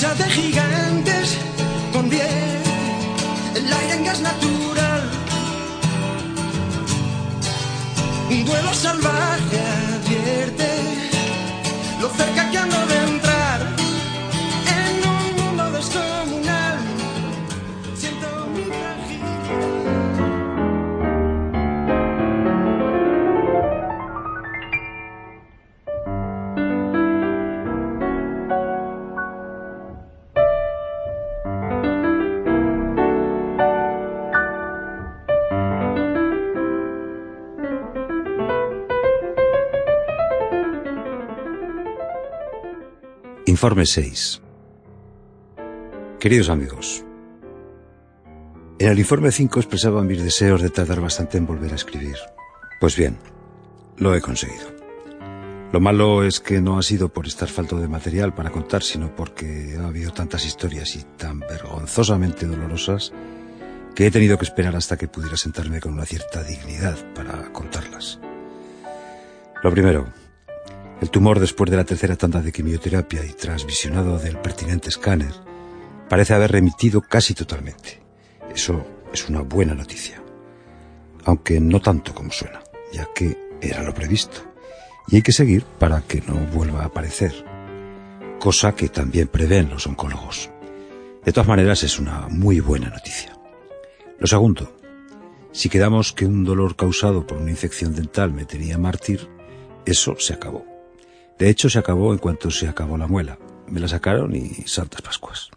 lucha de gigantes convierte el aire en gas natural. Un duelo salvaje Informe 6. Queridos amigos, en el informe 5 expresaba mis deseos de tardar bastante en volver a escribir. Pues bien, lo he conseguido. Lo malo es que no ha sido por estar falto de material para contar, sino porque ha habido tantas historias y tan vergonzosamente dolorosas que he tenido que esperar hasta que pudiera sentarme con una cierta dignidad para contarlas. Lo primero, el tumor después de la tercera tanda de quimioterapia y transvisionado del pertinente escáner parece haber remitido casi totalmente. Eso es una buena noticia. Aunque no tanto como suena, ya que era lo previsto. Y hay que seguir para que no vuelva a aparecer. Cosa que también prevén los oncólogos. De todas maneras es una muy buena noticia. Lo segundo, si quedamos que un dolor causado por una infección dental me tenía mártir, eso se acabó. De hecho, se acabó en cuanto se acabó la muela. Me la sacaron y santas pascuas.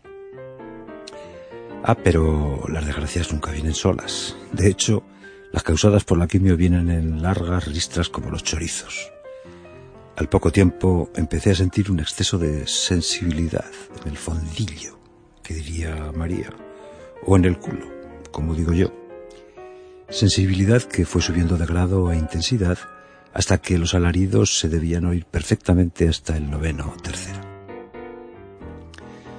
Ah, pero las desgracias nunca vienen solas. De hecho, las causadas por la quimio vienen en largas ristras como los chorizos. Al poco tiempo empecé a sentir un exceso de sensibilidad en el fondillo, que diría María, o en el culo, como digo yo. Sensibilidad que fue subiendo de grado e intensidad hasta que los alaridos se debían oír perfectamente hasta el noveno o tercero.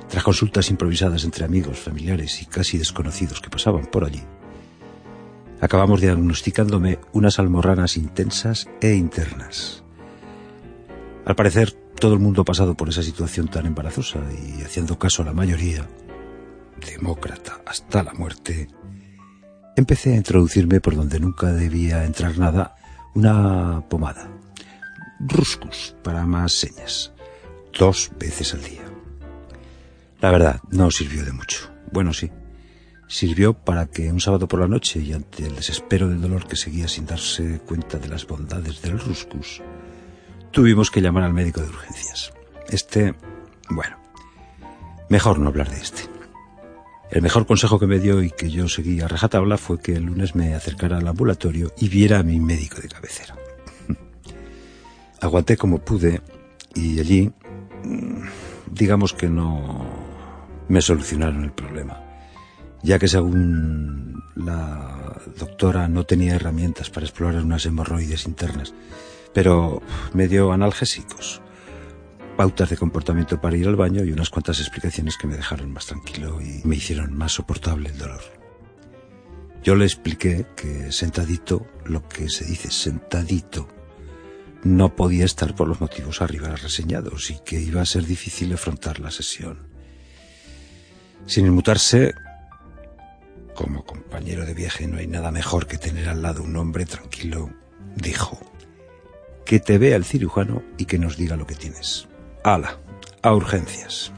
Tras consultas improvisadas entre amigos, familiares y casi desconocidos que pasaban por allí, acabamos diagnosticándome unas almorranas intensas e internas. Al parecer, todo el mundo ha pasado por esa situación tan embarazosa y haciendo caso a la mayoría, demócrata hasta la muerte, empecé a introducirme por donde nunca debía entrar nada, una pomada. Ruscus, para más señas. Dos veces al día. La verdad, no sirvió de mucho. Bueno, sí. Sirvió para que un sábado por la noche y ante el desespero del dolor que seguía sin darse cuenta de las bondades del Ruscus, tuvimos que llamar al médico de urgencias. Este, bueno, mejor no hablar de este. El mejor consejo que me dio y que yo seguí a rajatabla fue que el lunes me acercara al ambulatorio y viera a mi médico de cabecera. Aguanté como pude y allí, mm, digamos que no me solucionaron el problema, ya que según la doctora no tenía herramientas para explorar unas hemorroides internas, pero me dio analgésicos pautas de comportamiento para ir al baño y unas cuantas explicaciones que me dejaron más tranquilo y me hicieron más soportable el dolor. Yo le expliqué que sentadito, lo que se dice sentadito, no podía estar por los motivos arriba reseñados y que iba a ser difícil afrontar la sesión. Sin inmutarse, como compañero de viaje no hay nada mejor que tener al lado un hombre tranquilo, dijo, que te vea el cirujano y que nos diga lo que tienes. Ala, a urgencias.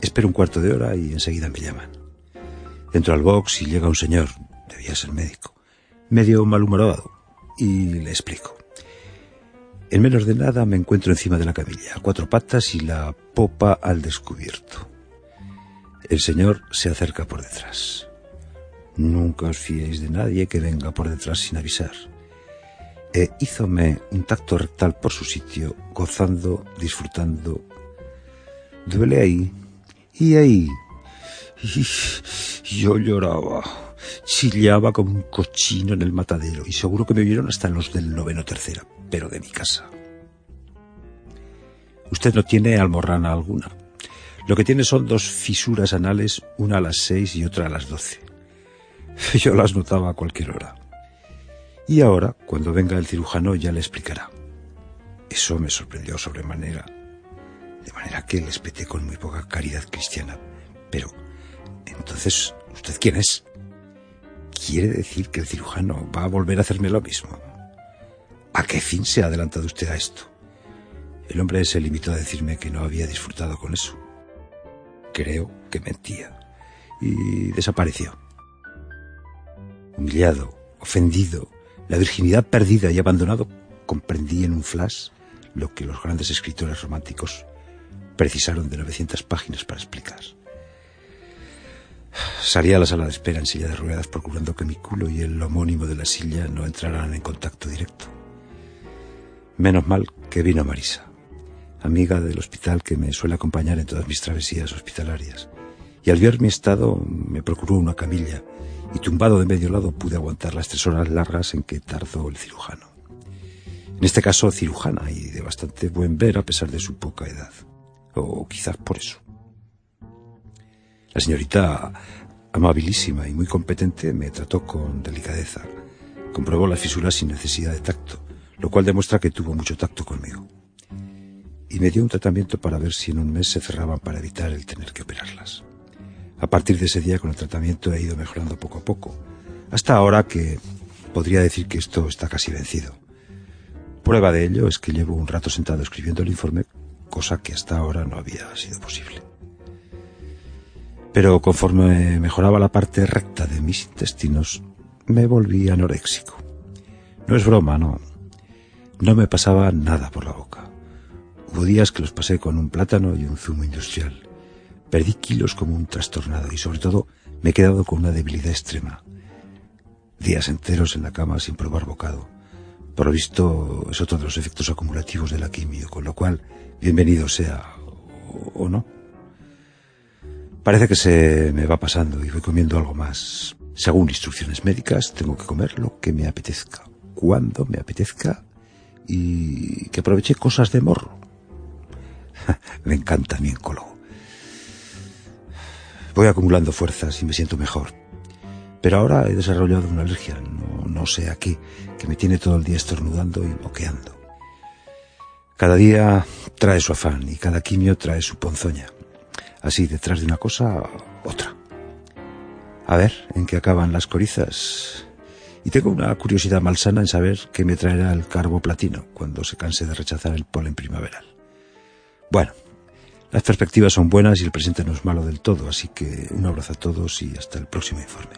Espero un cuarto de hora y enseguida me llaman. Entro al box y llega un señor, debía ser médico, medio malhumorado, y le explico. En menos de nada me encuentro encima de la camilla, a cuatro patas y la popa al descubierto. El señor se acerca por detrás. Nunca os fiéis de nadie que venga por detrás sin avisar e hízome un tacto rectal por su sitio, gozando, disfrutando. Duele ahí, y ahí. Y yo lloraba, chillaba como un cochino en el matadero, y seguro que me vieron hasta los del noveno tercera, pero de mi casa. Usted no tiene almorrana alguna. Lo que tiene son dos fisuras anales, una a las seis y otra a las doce. Yo las notaba a cualquier hora. Y ahora, cuando venga el cirujano, ya le explicará. Eso me sorprendió sobremanera. De manera que le espeté con muy poca caridad cristiana. Pero, entonces, ¿usted quién es? ¿Quiere decir que el cirujano va a volver a hacerme lo mismo? ¿A qué fin se ha adelantado usted a esto? El hombre se limitó a decirme que no había disfrutado con eso. Creo que mentía. Y desapareció. Humillado, ofendido, la virginidad perdida y abandonado, comprendí en un flash lo que los grandes escritores románticos precisaron de 900 páginas para explicar. Salí a la sala de espera en silla de ruedas procurando que mi culo y el homónimo de la silla no entraran en contacto directo. Menos mal que vino Marisa amiga del hospital que me suele acompañar en todas mis travesías hospitalarias. Y al ver mi estado me procuró una camilla y tumbado de medio lado pude aguantar las tres horas largas en que tardó el cirujano. En este caso cirujana y de bastante buen ver a pesar de su poca edad. O quizás por eso. La señorita, amabilísima y muy competente, me trató con delicadeza. Comprobó las fisuras sin necesidad de tacto, lo cual demuestra que tuvo mucho tacto conmigo y me dio un tratamiento para ver si en un mes se cerraban para evitar el tener que operarlas. A partir de ese día con el tratamiento he ido mejorando poco a poco, hasta ahora que podría decir que esto está casi vencido. Prueba de ello es que llevo un rato sentado escribiendo el informe, cosa que hasta ahora no había sido posible. Pero conforme mejoraba la parte recta de mis intestinos, me volví anoréxico. No es broma, no. No me pasaba nada por la boca. Hubo días que los pasé con un plátano y un zumo industrial. Perdí kilos como un trastornado y sobre todo me he quedado con una debilidad extrema. Días enteros en la cama sin probar bocado. Por lo visto es otro de los efectos acumulativos de la quimio, con lo cual bienvenido sea o, no. Parece que se me va pasando y voy comiendo algo más. Según instrucciones médicas, tengo que comer lo que me apetezca, cuando me apetezca y que aproveche cosas de morro. me encanta mi oncólogo. Voy acumulando fuerzas y me siento mejor. Pero ahora he desarrollado una alergia, no, sé a qué, que me tiene todo el día estornudando y moqueando. Cada día trae su afán y cada quimio trae su ponzoña. Así, detrás de una cosa, otra. A ver en qué acaban las corizas. Y tengo una curiosidad malsana en saber qué me traerá el carbo platino cuando se canse de rechazar el polen primaveral. Bueno, las perspectivas son buenas y el presente no es malo del todo, así que un abrazo a todos y hasta el próximo informe.